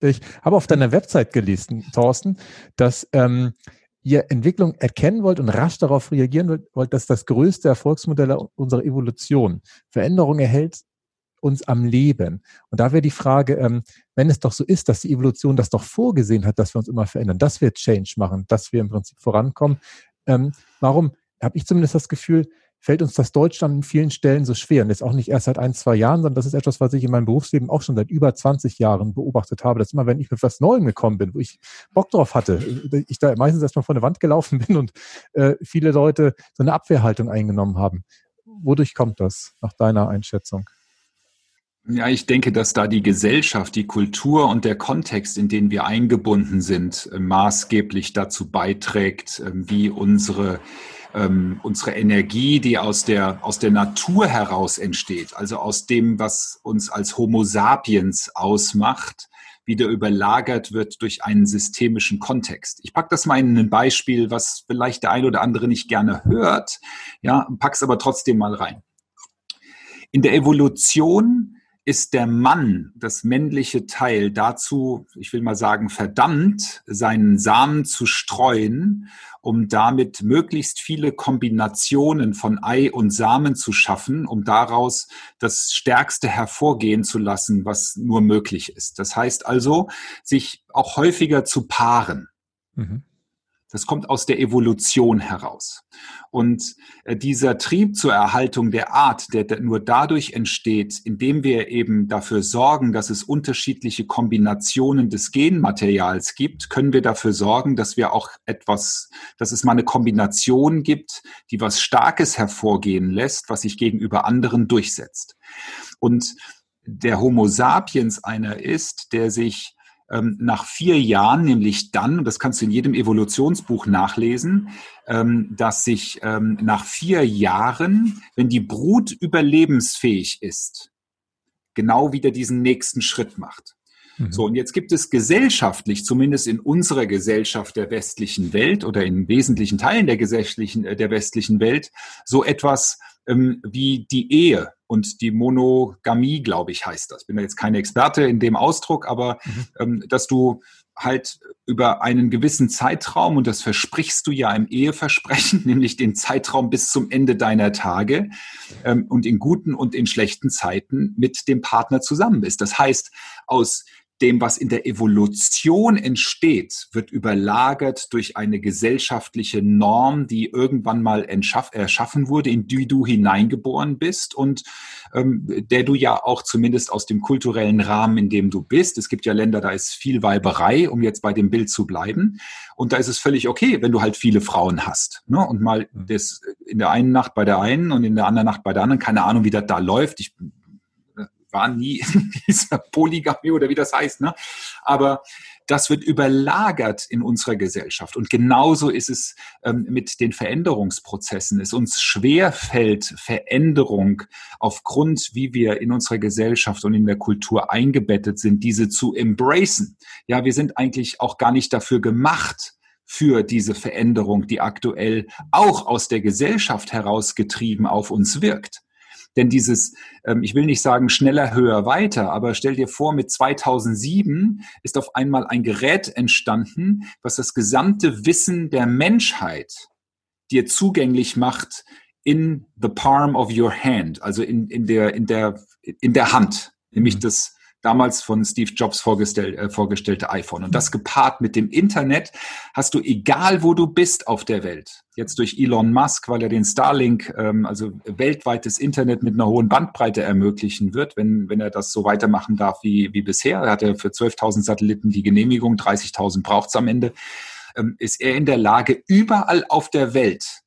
Ich habe auf deiner Website gelesen, Thorsten, dass ähm, ihr Entwicklung erkennen wollt und rasch darauf reagieren wollt, dass das größte Erfolgsmodell unserer Evolution. Veränderung erhält uns am Leben. Und da wäre die Frage, ähm, wenn es doch so ist, dass die Evolution das doch vorgesehen hat, dass wir uns immer verändern, dass wir Change machen, dass wir im Prinzip vorankommen, ähm, warum habe ich zumindest das Gefühl, fällt uns das Deutschland in vielen Stellen so schwer. Und jetzt auch nicht erst seit ein, zwei Jahren, sondern das ist etwas, was ich in meinem Berufsleben auch schon seit über 20 Jahren beobachtet habe, dass immer, wenn ich mit was Neuem gekommen bin, wo ich Bock drauf hatte, ich da meistens erstmal vor eine Wand gelaufen bin und äh, viele Leute so eine Abwehrhaltung eingenommen haben. Wodurch kommt das nach deiner Einschätzung? Ja, ich denke, dass da die Gesellschaft, die Kultur und der Kontext, in den wir eingebunden sind, äh, maßgeblich dazu beiträgt, äh, wie unsere ähm, unsere Energie, die aus der, aus der Natur heraus entsteht, also aus dem, was uns als Homo sapiens ausmacht, wieder überlagert wird durch einen systemischen Kontext. Ich packe das mal in ein Beispiel, was vielleicht der ein oder andere nicht gerne hört, ja, pack's aber trotzdem mal rein. In der Evolution ist der Mann, das männliche Teil, dazu, ich will mal sagen, verdammt, seinen Samen zu streuen, um damit möglichst viele Kombinationen von Ei und Samen zu schaffen, um daraus das Stärkste hervorgehen zu lassen, was nur möglich ist. Das heißt also, sich auch häufiger zu paaren. Mhm. Das kommt aus der Evolution heraus. Und äh, dieser Trieb zur Erhaltung der Art, der nur dadurch entsteht, indem wir eben dafür sorgen, dass es unterschiedliche Kombinationen des Genmaterials gibt, können wir dafür sorgen, dass wir auch etwas, dass es mal eine Kombination gibt, die was Starkes hervorgehen lässt, was sich gegenüber anderen durchsetzt. Und der Homo sapiens einer ist, der sich ähm, nach vier Jahren, nämlich dann, und das kannst du in jedem Evolutionsbuch nachlesen, ähm, dass sich ähm, nach vier Jahren, wenn die Brut überlebensfähig ist, genau wieder diesen nächsten Schritt macht. Mhm. So, und jetzt gibt es gesellschaftlich, zumindest in unserer Gesellschaft der westlichen Welt oder in wesentlichen Teilen der, gesellschaftlichen, äh, der westlichen Welt, so etwas ähm, wie die Ehe und die Monogamie, glaube ich, heißt das. Bin da jetzt keine Experte in dem Ausdruck, aber mhm. ähm, dass du halt über einen gewissen Zeitraum, und das versprichst du ja im Eheversprechen, nämlich den Zeitraum bis zum Ende deiner Tage ähm, und in guten und in schlechten Zeiten mit dem Partner zusammen bist. Das heißt, aus dem, was in der Evolution entsteht, wird überlagert durch eine gesellschaftliche Norm, die irgendwann mal erschaffen wurde, in die du hineingeboren bist und ähm, der du ja auch zumindest aus dem kulturellen Rahmen, in dem du bist. Es gibt ja Länder, da ist viel Weiberei, um jetzt bei dem Bild zu bleiben. Und da ist es völlig okay, wenn du halt viele Frauen hast. Ne? Und mal mhm. das in der einen Nacht bei der einen und in der anderen Nacht bei der anderen. Keine Ahnung, wie das da läuft. Ich war nie in dieser Polygamie oder wie das heißt. Ne? Aber das wird überlagert in unserer Gesellschaft. Und genauso ist es ähm, mit den Veränderungsprozessen. Es uns schwer fällt, Veränderung aufgrund, wie wir in unserer Gesellschaft und in der Kultur eingebettet sind, diese zu embracen. Ja, wir sind eigentlich auch gar nicht dafür gemacht, für diese Veränderung, die aktuell auch aus der Gesellschaft herausgetrieben auf uns wirkt. Denn dieses, ähm, ich will nicht sagen schneller, höher, weiter, aber stell dir vor, mit 2007 ist auf einmal ein Gerät entstanden, was das gesamte Wissen der Menschheit dir zugänglich macht in the palm of your hand, also in, in, der, in, der, in der Hand, nämlich mhm. das damals von Steve Jobs vorgestell, äh, vorgestellte iPhone. Und das gepaart mit dem Internet hast du, egal wo du bist auf der Welt, jetzt durch Elon Musk, weil er den Starlink, ähm, also weltweites Internet mit einer hohen Bandbreite ermöglichen wird, wenn, wenn er das so weitermachen darf wie, wie bisher. Er hat ja für 12.000 Satelliten die Genehmigung, 30.000 braucht es am Ende, ähm, ist er in der Lage, überall auf der Welt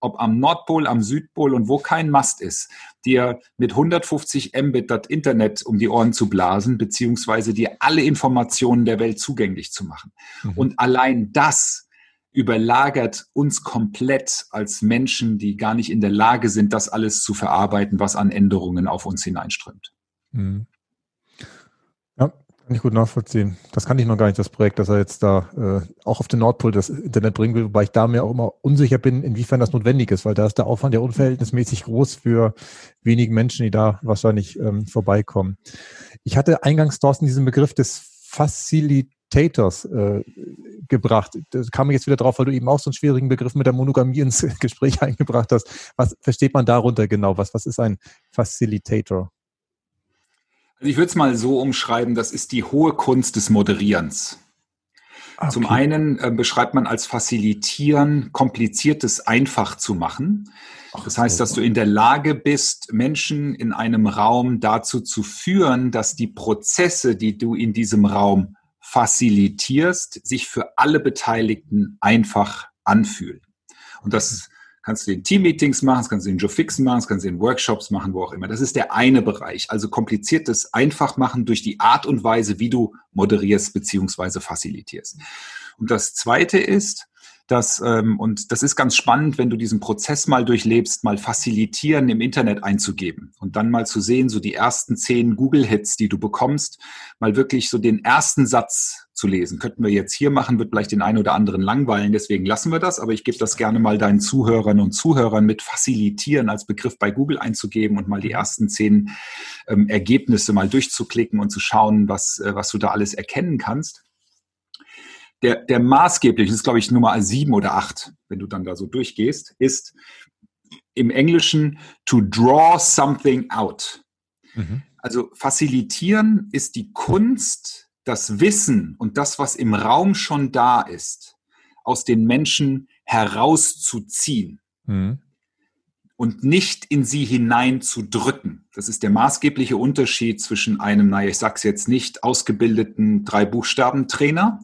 ob am Nordpol, am Südpol und wo kein Mast ist, dir mit 150 Mbit das Internet um die Ohren zu blasen, beziehungsweise dir alle Informationen der Welt zugänglich zu machen. Mhm. Und allein das überlagert uns komplett als Menschen, die gar nicht in der Lage sind, das alles zu verarbeiten, was an Änderungen auf uns hineinströmt. Mhm. Kann ich gut nachvollziehen. Das kann ich noch gar nicht, das Projekt, dass er jetzt da äh, auch auf den Nordpol das Internet bringen will, wobei ich da mir auch immer unsicher bin, inwiefern das notwendig ist, weil da ist der Aufwand ja unverhältnismäßig groß für wenige Menschen, die da wahrscheinlich ähm, vorbeikommen. Ich hatte eingangs, Thorsten, diesen Begriff des Facilitators äh, gebracht. Das kam mir jetzt wieder drauf, weil du eben auch so einen schwierigen Begriff mit der Monogamie ins Gespräch eingebracht hast. Was versteht man darunter genau? Was, was ist ein Facilitator? Also ich würde es mal so umschreiben, das ist die hohe Kunst des Moderierens. Okay. Zum einen äh, beschreibt man als Facilitieren, kompliziertes einfach zu machen. Das heißt, dass du in der Lage bist, Menschen in einem Raum dazu zu führen, dass die Prozesse, die du in diesem Raum facilitierst, sich für alle Beteiligten einfach anfühlen. Und das kannst du in Teammeetings machen, das kannst du in Joe Fixen machen, das kannst du in Workshops machen, wo auch immer. Das ist der eine Bereich. Also kompliziertes einfach machen durch die Art und Weise, wie du moderierst beziehungsweise facilitierst. Und das zweite ist, dass, ähm, und das ist ganz spannend, wenn du diesen Prozess mal durchlebst, mal facilitieren im Internet einzugeben und dann mal zu sehen, so die ersten zehn Google-Hits, die du bekommst, mal wirklich so den ersten Satz zu lesen. Könnten wir jetzt hier machen, wird vielleicht den einen oder anderen langweilen, deswegen lassen wir das, aber ich gebe das gerne mal deinen Zuhörern und Zuhörern mit facilitieren als Begriff bei Google einzugeben und mal die ersten zehn ähm, Ergebnisse mal durchzuklicken und zu schauen, was, äh, was du da alles erkennen kannst der, der maßgeblich, das ist glaube ich Nummer sieben oder acht, wenn du dann da so durchgehst, ist im Englischen to draw something out. Mhm. Also facilitieren ist die Kunst, das Wissen und das, was im Raum schon da ist, aus den Menschen herauszuziehen. Mhm. Und nicht in sie hineinzudrücken. Das ist der maßgebliche Unterschied zwischen einem, naja, ich sag's jetzt nicht, ausgebildeten Drei-Buchstaben-Trainer,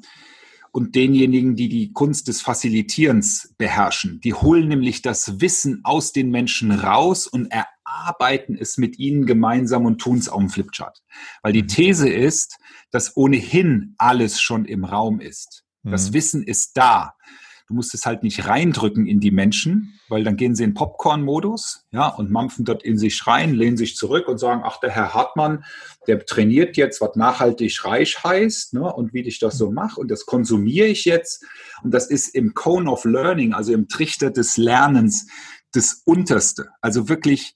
und denjenigen, die die Kunst des Facilitierens beherrschen. Die holen nämlich das Wissen aus den Menschen raus und erarbeiten es mit ihnen gemeinsam und tun es auf dem Flipchart. Weil die mhm. These ist, dass ohnehin alles schon im Raum ist. Das mhm. Wissen ist da. Du musst es halt nicht reindrücken in die Menschen, weil dann gehen sie in Popcorn-Modus, ja, und mampfen dort in sich rein, lehnen sich zurück und sagen, ach, der Herr Hartmann, der trainiert jetzt, was nachhaltig reich heißt, ne, und wie ich das so mache, und das konsumiere ich jetzt. Und das ist im Cone of Learning, also im Trichter des Lernens, das Unterste. Also wirklich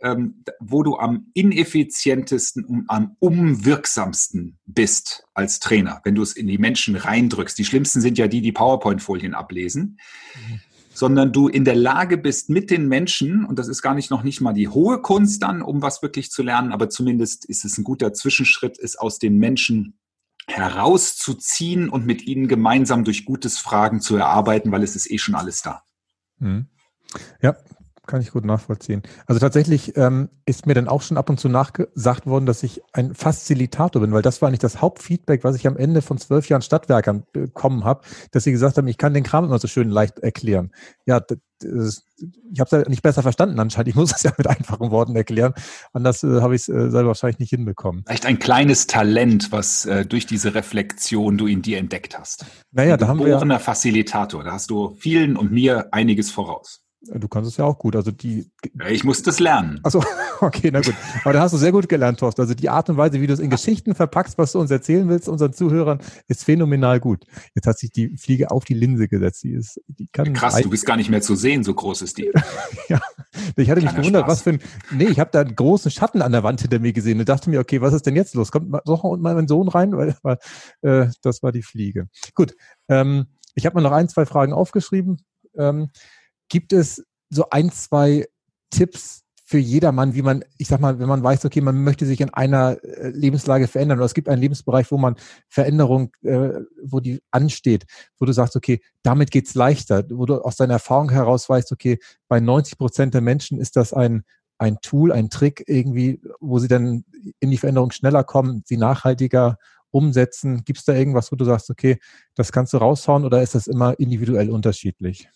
ähm, wo du am ineffizientesten und am unwirksamsten bist als Trainer, wenn du es in die Menschen reindrückst. Die schlimmsten sind ja die, die PowerPoint-Folien ablesen. Mhm. Sondern du in der Lage bist mit den Menschen, und das ist gar nicht noch nicht mal die hohe Kunst dann, um was wirklich zu lernen, aber zumindest ist es ein guter Zwischenschritt, ist aus den Menschen herauszuziehen und mit ihnen gemeinsam durch gutes Fragen zu erarbeiten, weil es ist eh schon alles da. Mhm. Ja, kann ich gut nachvollziehen. Also tatsächlich ähm, ist mir dann auch schon ab und zu nachgesagt worden, dass ich ein Facilitator bin, weil das war nicht das Hauptfeedback, was ich am Ende von zwölf Jahren Stadtwerkern bekommen habe, dass sie gesagt haben, ich kann den Kram immer so schön leicht erklären. Ja, das, ich habe es ja nicht besser verstanden anscheinend. Ich muss es ja mit einfachen Worten erklären. Anders äh, habe ich es äh, selber wahrscheinlich nicht hinbekommen. Vielleicht ein kleines Talent, was äh, durch diese Reflexion du in dir entdeckt hast. Naja, ein da haben wir. Ein Facilitator. Da hast du vielen und mir einiges voraus. Du kannst es ja auch gut. Also die. Ich muss das lernen. Also okay, na gut. Aber da hast du sehr gut gelernt, Thorsten. Also die Art und Weise, wie du es in Geschichten verpackst, was du uns erzählen willst, unseren Zuhörern, ist phänomenal gut. Jetzt hat sich die Fliege auf die Linse gesetzt. Die ist, die kann Krass, du bist gar nicht mehr zu sehen, so groß ist die. ja, ich hatte mich gewundert, Spaß. was für ein. Nee, ich habe da einen großen Schatten an der Wand hinter mir gesehen und dachte mir, okay, was ist denn jetzt los? Kommt doch mal mein Sohn rein, weil, weil äh, das war die Fliege. Gut. Ähm, ich habe mir noch ein, zwei Fragen aufgeschrieben. Ähm, Gibt es so ein, zwei Tipps für jedermann, wie man, ich sag mal, wenn man weiß, okay, man möchte sich in einer äh, Lebenslage verändern oder es gibt einen Lebensbereich, wo man Veränderung, äh, wo die ansteht, wo du sagst, okay, damit geht's leichter, wo du aus deiner Erfahrung heraus weißt, okay, bei 90 Prozent der Menschen ist das ein, ein Tool, ein Trick irgendwie, wo sie dann in die Veränderung schneller kommen, sie nachhaltiger umsetzen. Gibt es da irgendwas, wo du sagst, okay, das kannst du raushauen oder ist das immer individuell unterschiedlich?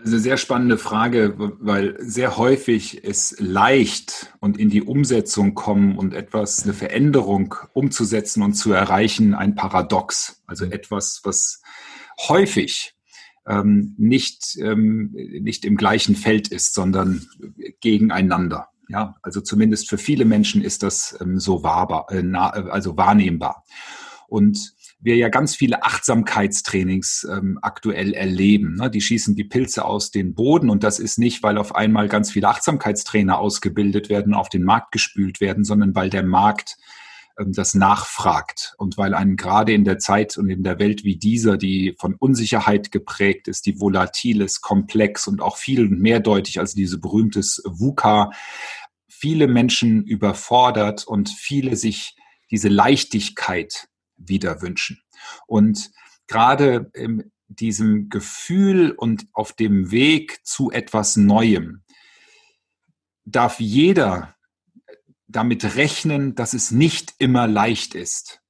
Also sehr spannende Frage, weil sehr häufig es leicht und in die Umsetzung kommen und etwas, eine Veränderung umzusetzen und zu erreichen, ein Paradox. Also mhm. etwas, was häufig ähm, nicht, ähm, nicht im gleichen Feld ist, sondern gegeneinander. Ja, also zumindest für viele Menschen ist das ähm, so wahrbar, äh, also wahrnehmbar. Und wir ja ganz viele Achtsamkeitstrainings ähm, aktuell erleben. Ne? Die schießen die Pilze aus den Boden und das ist nicht, weil auf einmal ganz viele Achtsamkeitstrainer ausgebildet werden, auf den Markt gespült werden, sondern weil der Markt ähm, das nachfragt und weil einen gerade in der Zeit und in der Welt wie dieser, die von Unsicherheit geprägt ist, die volatil ist, komplex und auch viel mehrdeutig als diese berühmtes VUCA, viele Menschen überfordert und viele sich diese Leichtigkeit wieder wünschen. Und gerade in diesem Gefühl und auf dem Weg zu etwas Neuem darf jeder damit rechnen, dass es nicht immer leicht ist.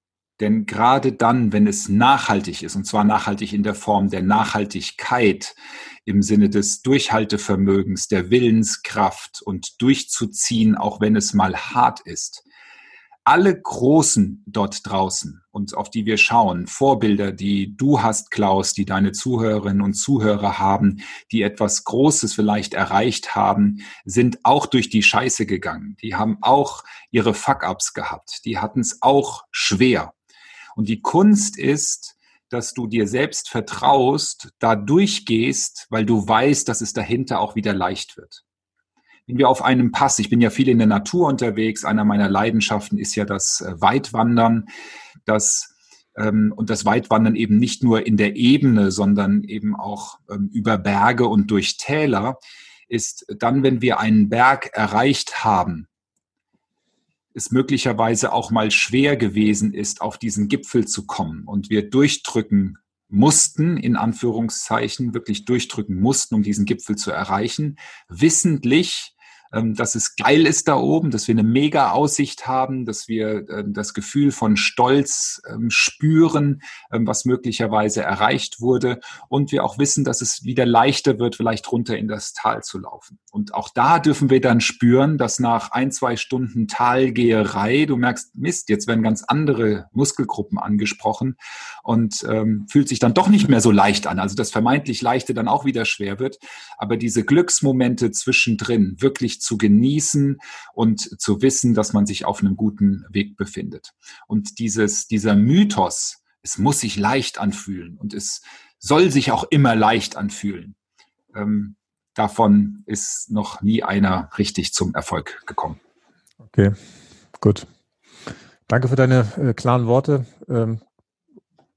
Denn gerade dann, wenn es nachhaltig ist, und zwar nachhaltig in der Form der Nachhaltigkeit im Sinne des Durchhaltevermögens, der Willenskraft und durchzuziehen, auch wenn es mal hart ist, alle Großen dort draußen und auf die wir schauen, Vorbilder, die du hast, Klaus, die deine Zuhörerinnen und Zuhörer haben, die etwas Großes vielleicht erreicht haben, sind auch durch die Scheiße gegangen. Die haben auch ihre Fuck-ups gehabt. Die hatten es auch schwer. Und die Kunst ist, dass du dir selbst vertraust, da durchgehst, weil du weißt, dass es dahinter auch wieder leicht wird wenn wir auf einem Pass, ich bin ja viel in der Natur unterwegs, einer meiner Leidenschaften ist ja das äh, Weitwandern, das ähm, und das Weitwandern eben nicht nur in der Ebene, sondern eben auch ähm, über Berge und durch Täler, ist dann, wenn wir einen Berg erreicht haben, es möglicherweise auch mal schwer gewesen ist, auf diesen Gipfel zu kommen. Und wir durchdrücken mussten, in Anführungszeichen, wirklich durchdrücken mussten, um diesen Gipfel zu erreichen, wissentlich, dass es geil ist da oben, dass wir eine mega Aussicht haben, dass wir ähm, das Gefühl von Stolz ähm, spüren, was möglicherweise erreicht wurde und wir auch wissen, dass es wieder leichter wird, vielleicht runter in das Tal zu laufen. Und auch da dürfen wir dann spüren, dass nach ein, zwei Stunden Talgeherei, du merkst, Mist, jetzt werden ganz andere Muskelgruppen angesprochen und ähm, fühlt sich dann doch nicht mehr so leicht an. Also das vermeintlich Leichte dann auch wieder schwer wird. Aber diese Glücksmomente zwischendrin wirklich zu genießen und zu wissen, dass man sich auf einem guten Weg befindet. Und dieses, dieser Mythos, es muss sich leicht anfühlen und es soll sich auch immer leicht anfühlen. Ähm, davon ist noch nie einer richtig zum Erfolg gekommen. Okay, gut. Danke für deine äh, klaren Worte. Ähm,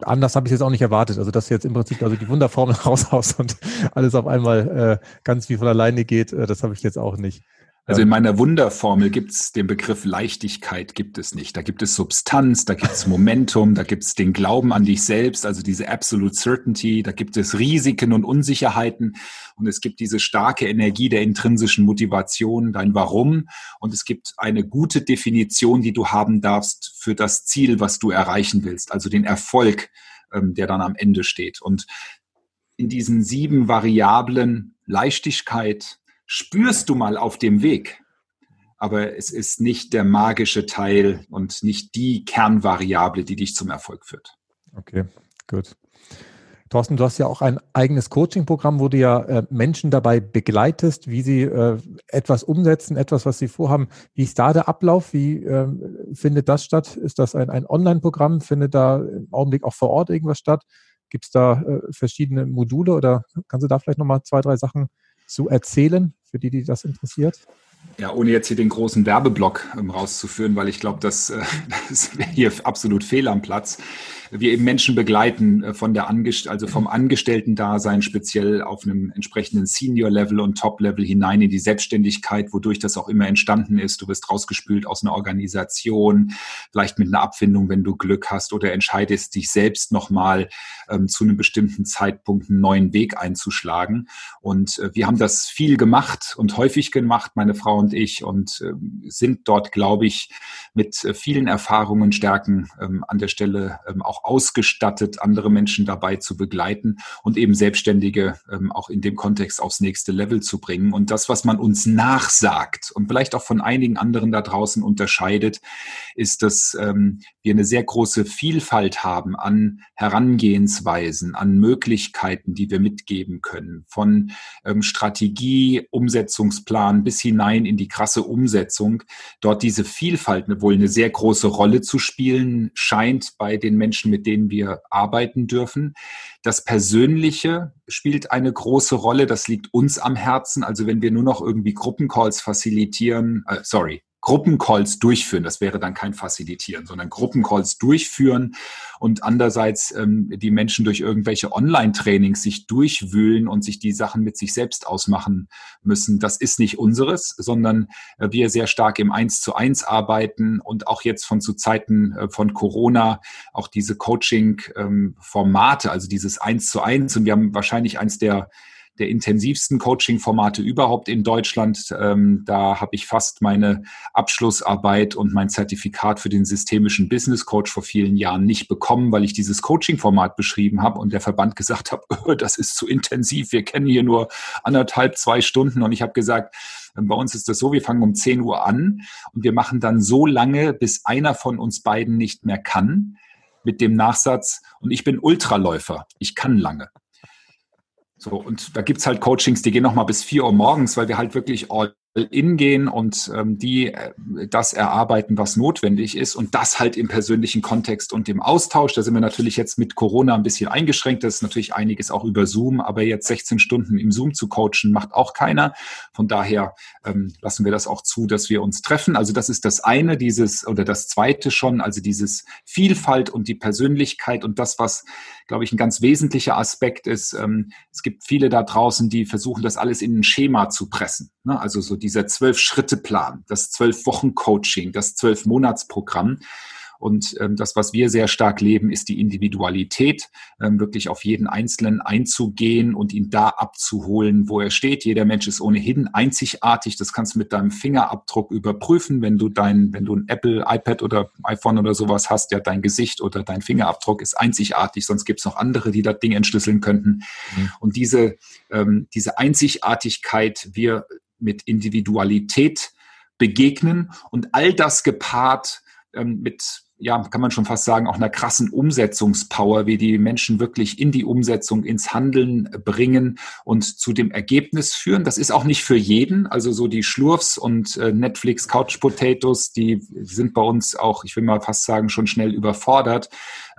anders habe ich jetzt auch nicht erwartet. Also, dass du jetzt im Prinzip also die Wunderformel raushaust und alles auf einmal äh, ganz wie von alleine geht, äh, das habe ich jetzt auch nicht. Also in meiner Wunderformel gibt es den Begriff Leichtigkeit gibt es nicht. Da gibt es Substanz, da gibt es Momentum, da gibt es den Glauben an dich selbst, also diese Absolute Certainty, da gibt es Risiken und Unsicherheiten und es gibt diese starke Energie der intrinsischen Motivation, dein Warum und es gibt eine gute Definition, die du haben darfst für das Ziel, was du erreichen willst, also den Erfolg, ähm, der dann am Ende steht. Und in diesen sieben Variablen Leichtigkeit, spürst du mal auf dem Weg. Aber es ist nicht der magische Teil und nicht die Kernvariable, die dich zum Erfolg führt. Okay, gut. Thorsten, du hast ja auch ein eigenes Coaching-Programm, wo du ja äh, Menschen dabei begleitest, wie sie äh, etwas umsetzen, etwas, was sie vorhaben. Wie ist da der Ablauf? Wie äh, findet das statt? Ist das ein, ein Online-Programm? Findet da im Augenblick auch vor Ort irgendwas statt? Gibt es da äh, verschiedene Module oder kannst du da vielleicht nochmal zwei, drei Sachen zu erzählen? Für die, die das interessiert? Ja, ohne jetzt hier den großen Werbeblock ähm, rauszuführen, weil ich glaube, das, äh, das wäre hier absolut fehl am Platz wir eben Menschen begleiten äh, von der Angest also vom Angestellten-Dasein speziell auf einem entsprechenden Senior-Level und Top-Level hinein in die Selbstständigkeit, wodurch das auch immer entstanden ist. Du wirst rausgespült aus einer Organisation, vielleicht mit einer Abfindung, wenn du Glück hast oder entscheidest dich selbst nochmal ähm, zu einem bestimmten Zeitpunkt einen neuen Weg einzuschlagen. Und äh, wir haben das viel gemacht und häufig gemacht, meine Frau und ich, und äh, sind dort, glaube ich, mit äh, vielen Erfahrungen, Stärken ähm, an der Stelle ähm, auch ausgestattet, andere Menschen dabei zu begleiten und eben Selbstständige ähm, auch in dem Kontext aufs nächste Level zu bringen. Und das, was man uns nachsagt und vielleicht auch von einigen anderen da draußen unterscheidet, ist, dass ähm, wir eine sehr große Vielfalt haben an Herangehensweisen, an Möglichkeiten, die wir mitgeben können, von ähm, Strategie, Umsetzungsplan bis hinein in die krasse Umsetzung. Dort diese Vielfalt wohl eine sehr große Rolle zu spielen scheint bei den Menschen, mit denen wir arbeiten dürfen. Das Persönliche spielt eine große Rolle. Das liegt uns am Herzen. Also wenn wir nur noch irgendwie Gruppencalls facilitieren, äh, sorry, Gruppencalls durchführen. Das wäre dann kein Facilitieren, sondern Gruppencalls durchführen und andererseits ähm, die Menschen durch irgendwelche Online-Trainings sich durchwühlen und sich die Sachen mit sich selbst ausmachen müssen. Das ist nicht unseres, sondern äh, wir sehr stark im Eins zu eins arbeiten und auch jetzt von zu Zeiten äh, von Corona auch diese Coaching-Formate, ähm, also dieses Eins zu eins und wir haben wahrscheinlich eins der der intensivsten Coaching-Formate überhaupt in Deutschland. Ähm, da habe ich fast meine Abschlussarbeit und mein Zertifikat für den systemischen Business Coach vor vielen Jahren nicht bekommen, weil ich dieses Coaching-Format beschrieben habe und der Verband gesagt hat, oh, das ist zu intensiv, wir kennen hier nur anderthalb, zwei Stunden. Und ich habe gesagt, ähm, bei uns ist das so, wir fangen um 10 Uhr an und wir machen dann so lange, bis einer von uns beiden nicht mehr kann mit dem Nachsatz, und ich bin Ultraläufer, ich kann lange. So, und da gibt's halt Coachings, die gehen nochmal bis vier Uhr morgens, weil wir halt wirklich all in gehen und ähm, die äh, das erarbeiten, was notwendig ist und das halt im persönlichen Kontext und im Austausch. Da sind wir natürlich jetzt mit Corona ein bisschen eingeschränkt. Das ist natürlich einiges auch über Zoom, aber jetzt 16 Stunden im Zoom zu coachen, macht auch keiner. Von daher ähm, lassen wir das auch zu, dass wir uns treffen. Also das ist das eine, dieses oder das zweite schon, also dieses Vielfalt und die Persönlichkeit und das, was, glaube ich, ein ganz wesentlicher Aspekt ist. Ähm, es gibt viele da draußen, die versuchen, das alles in ein Schema zu pressen. Ne? Also so dieser Zwölf-Schritte-Plan, das Zwölf-Wochen-Coaching, das Zwölf-Monats-Programm. Und ähm, das, was wir sehr stark leben, ist die Individualität, ähm, wirklich auf jeden Einzelnen einzugehen und ihn da abzuholen, wo er steht. Jeder Mensch ist ohnehin einzigartig. Das kannst du mit deinem Fingerabdruck überprüfen, wenn du dein, wenn du ein Apple, iPad oder iPhone oder sowas hast, ja, dein Gesicht oder dein Fingerabdruck ist einzigartig, sonst gibt es noch andere, die das Ding entschlüsseln könnten. Mhm. Und diese, ähm, diese Einzigartigkeit, wir mit Individualität begegnen und all das gepaart ähm, mit ja, kann man schon fast sagen, auch einer krassen Umsetzungspower, wie die Menschen wirklich in die Umsetzung, ins Handeln bringen und zu dem Ergebnis führen. Das ist auch nicht für jeden. Also so die Schlurfs und äh, Netflix Couch Potatoes, die sind bei uns auch, ich will mal fast sagen, schon schnell überfordert,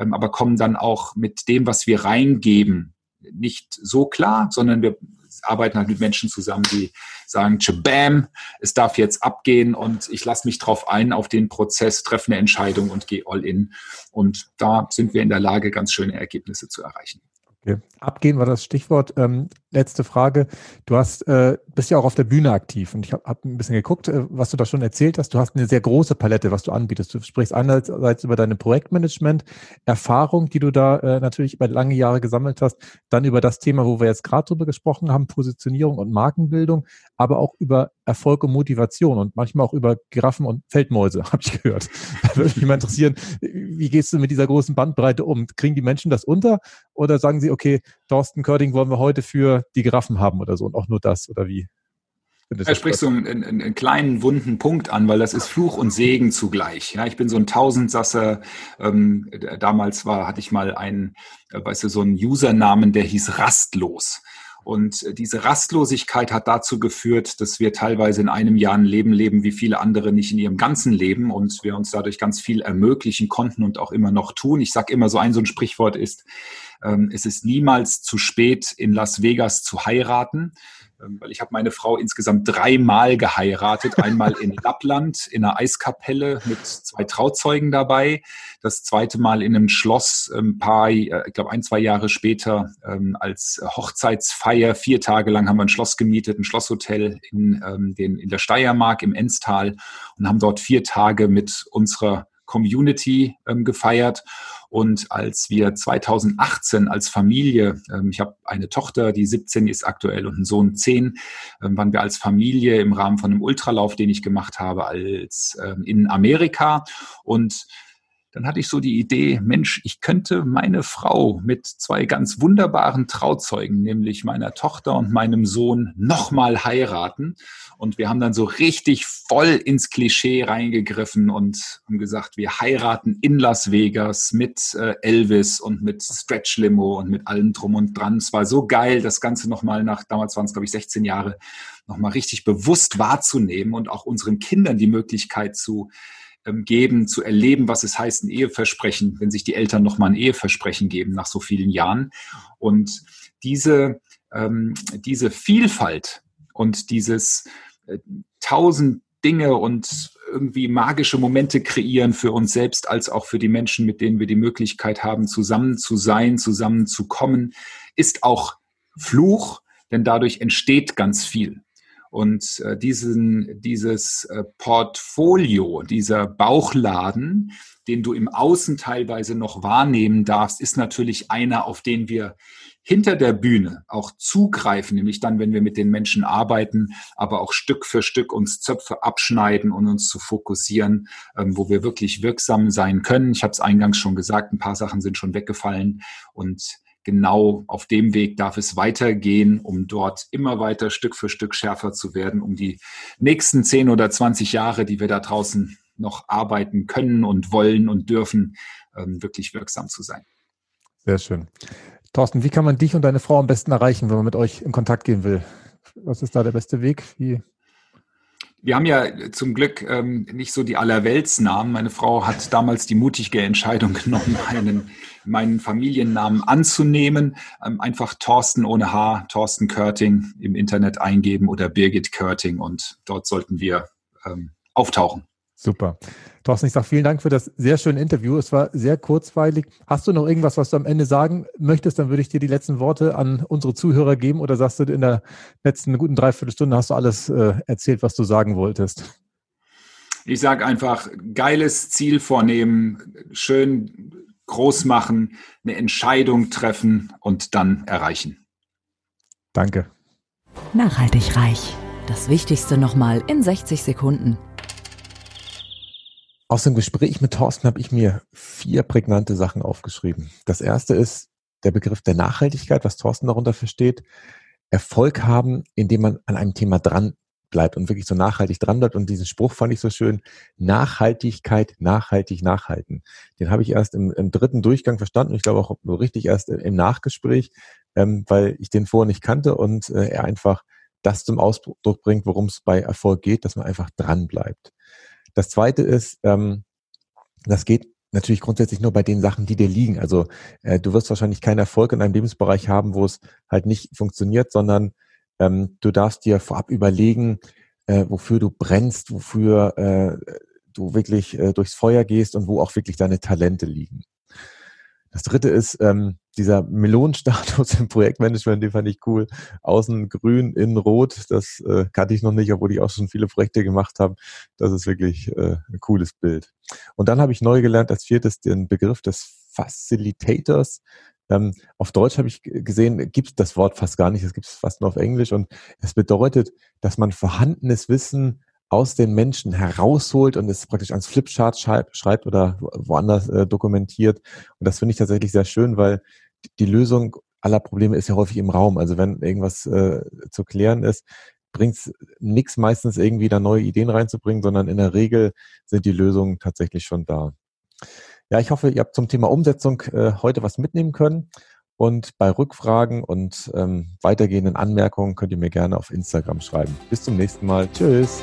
ähm, aber kommen dann auch mit dem, was wir reingeben, nicht so klar, sondern wir arbeiten halt mit Menschen zusammen, die sagen, bam, es darf jetzt abgehen und ich lasse mich drauf ein, auf den Prozess, treffe eine Entscheidung und gehe all in. Und da sind wir in der Lage, ganz schöne Ergebnisse zu erreichen. Okay. Abgehen war das Stichwort. Ähm, letzte Frage. Du hast, äh, bist ja auch auf der Bühne aktiv und ich habe hab ein bisschen geguckt, äh, was du da schon erzählt hast. Du hast eine sehr große Palette, was du anbietest. Du sprichst einerseits über deine Projektmanagement, Erfahrung, die du da äh, natürlich über lange Jahre gesammelt hast, dann über das Thema, wo wir jetzt gerade drüber gesprochen haben, Positionierung und Markenbildung, aber auch über Erfolg und Motivation und manchmal auch über Giraffen und Feldmäuse, habe ich gehört. Da würde mich mal interessieren, wie gehst du mit dieser großen Bandbreite um? Kriegen die Menschen das unter oder sagen sie, okay, Thorsten Körding wollen wir heute für die Giraffen haben oder so und auch nur das oder wie? Da sprichst du einen, einen, einen, kleinen wunden Punkt an, weil das ist Fluch und Segen zugleich. Ja, ich bin so ein Tausendsasser. Ähm, damals war, hatte ich mal einen, äh, weißt du, so einen Usernamen, der hieß Rastlos. Und diese Rastlosigkeit hat dazu geführt, dass wir teilweise in einem Jahr ein Leben leben, wie viele andere nicht in ihrem ganzen Leben und wir uns dadurch ganz viel ermöglichen konnten und auch immer noch tun. Ich sage immer so ein, so ein Sprichwort ist, es ist niemals zu spät, in Las Vegas zu heiraten. Ähm, weil ich habe meine Frau insgesamt dreimal geheiratet. Einmal in Lappland in einer Eiskapelle mit zwei Trauzeugen dabei. Das zweite Mal in einem Schloss ein ähm, paar, äh, ich glaube ein, zwei Jahre später als Hochzeitsfeier. Vier Tage lang haben wir ein Schloss gemietet, ein Schlosshotel in, den, in der Steiermark im Enstal und haben dort vier Tage mit unserer Community ähm, gefeiert. Und als wir 2018 als Familie, ähm, ich habe eine Tochter, die 17 ist aktuell und einen Sohn 10, ähm, waren wir als Familie im Rahmen von einem Ultralauf, den ich gemacht habe, als ähm, in Amerika. Und dann hatte ich so die Idee, Mensch, ich könnte meine Frau mit zwei ganz wunderbaren Trauzeugen, nämlich meiner Tochter und meinem Sohn, nochmal heiraten. Und wir haben dann so richtig voll ins Klischee reingegriffen und haben gesagt, wir heiraten in Las Vegas mit äh, Elvis und mit Stretch Limo und mit allem drum und dran. Es war so geil, das Ganze nochmal nach, damals waren es, glaube ich, 16 Jahre, nochmal richtig bewusst wahrzunehmen und auch unseren Kindern die Möglichkeit zu geben, zu erleben, was es heißt, ein Eheversprechen, wenn sich die Eltern nochmal ein Eheversprechen geben nach so vielen Jahren. Und diese, ähm, diese Vielfalt und dieses äh, tausend Dinge und irgendwie magische Momente kreieren für uns selbst als auch für die Menschen, mit denen wir die Möglichkeit haben, zusammen zu sein, zusammen zu kommen, ist auch Fluch, denn dadurch entsteht ganz viel. Und äh, diesen, dieses äh, Portfolio, dieser Bauchladen, den du im Außen teilweise noch wahrnehmen darfst, ist natürlich einer, auf den wir hinter der Bühne auch zugreifen, nämlich dann, wenn wir mit den Menschen arbeiten, aber auch Stück für Stück uns Zöpfe abschneiden und uns zu fokussieren, ähm, wo wir wirklich wirksam sein können. Ich habe es eingangs schon gesagt, ein paar Sachen sind schon weggefallen und genau auf dem Weg darf es weitergehen, um dort immer weiter Stück für Stück schärfer zu werden, um die nächsten 10 oder 20 Jahre, die wir da draußen noch arbeiten können und wollen und dürfen, ähm, wirklich wirksam zu sein. Sehr schön. Thorsten, wie kann man dich und deine Frau am besten erreichen, wenn man mit euch in Kontakt gehen will? Was ist da der beste Weg? Wie wir haben ja zum Glück ähm, nicht so die Allerweltsnamen. Meine Frau hat damals die mutige Entscheidung genommen, meinen, meinen Familiennamen anzunehmen. Ähm, einfach Thorsten ohne H, Thorsten Körting im Internet eingeben oder Birgit Körting und dort sollten wir ähm, auftauchen. Super. Thorsten, ich sage vielen Dank für das sehr schöne Interview. Es war sehr kurzweilig. Hast du noch irgendwas, was du am Ende sagen möchtest? Dann würde ich dir die letzten Worte an unsere Zuhörer geben. Oder sagst du, in der letzten guten Dreiviertelstunde hast du alles äh, erzählt, was du sagen wolltest? Ich sage einfach, geiles Ziel vornehmen, schön groß machen, eine Entscheidung treffen und dann erreichen. Danke. Nachhaltig reich. Das Wichtigste nochmal in 60 Sekunden. Aus dem Gespräch mit Thorsten habe ich mir vier prägnante Sachen aufgeschrieben. Das erste ist der Begriff der Nachhaltigkeit, was Thorsten darunter versteht. Erfolg haben, indem man an einem Thema dran bleibt und wirklich so nachhaltig dran bleibt. Und diesen Spruch fand ich so schön. Nachhaltigkeit, nachhaltig, nachhalten. Den habe ich erst im, im dritten Durchgang verstanden. Ich glaube auch richtig erst im Nachgespräch, ähm, weil ich den vorher nicht kannte und äh, er einfach das zum Ausdruck bringt, worum es bei Erfolg geht, dass man einfach dran bleibt. Das zweite ist, ähm, das geht natürlich grundsätzlich nur bei den Sachen, die dir liegen. Also äh, du wirst wahrscheinlich keinen Erfolg in einem Lebensbereich haben, wo es halt nicht funktioniert, sondern ähm, du darfst dir vorab überlegen, äh, wofür du brennst, wofür äh, du wirklich äh, durchs Feuer gehst und wo auch wirklich deine Talente liegen. Das dritte ist ähm, dieser Melonenstatus im Projektmanagement, den fand ich cool. Außen grün, innen rot, das äh, kannte ich noch nicht, obwohl ich auch schon viele Projekte gemacht habe. Das ist wirklich äh, ein cooles Bild. Und dann habe ich neu gelernt als viertes den Begriff des Facilitators. Ähm, auf Deutsch habe ich gesehen, gibt es das Wort fast gar nicht, es gibt es fast nur auf Englisch. Und es bedeutet, dass man vorhandenes Wissen aus den Menschen herausholt und es praktisch ans Flipchart schreibt oder woanders äh, dokumentiert. Und das finde ich tatsächlich sehr schön, weil die Lösung aller Probleme ist ja häufig im Raum. Also wenn irgendwas äh, zu klären ist, bringt es nichts meistens irgendwie da neue Ideen reinzubringen, sondern in der Regel sind die Lösungen tatsächlich schon da. Ja, ich hoffe, ihr habt zum Thema Umsetzung äh, heute was mitnehmen können. Und bei Rückfragen und ähm, weitergehenden Anmerkungen könnt ihr mir gerne auf Instagram schreiben. Bis zum nächsten Mal. Tschüss.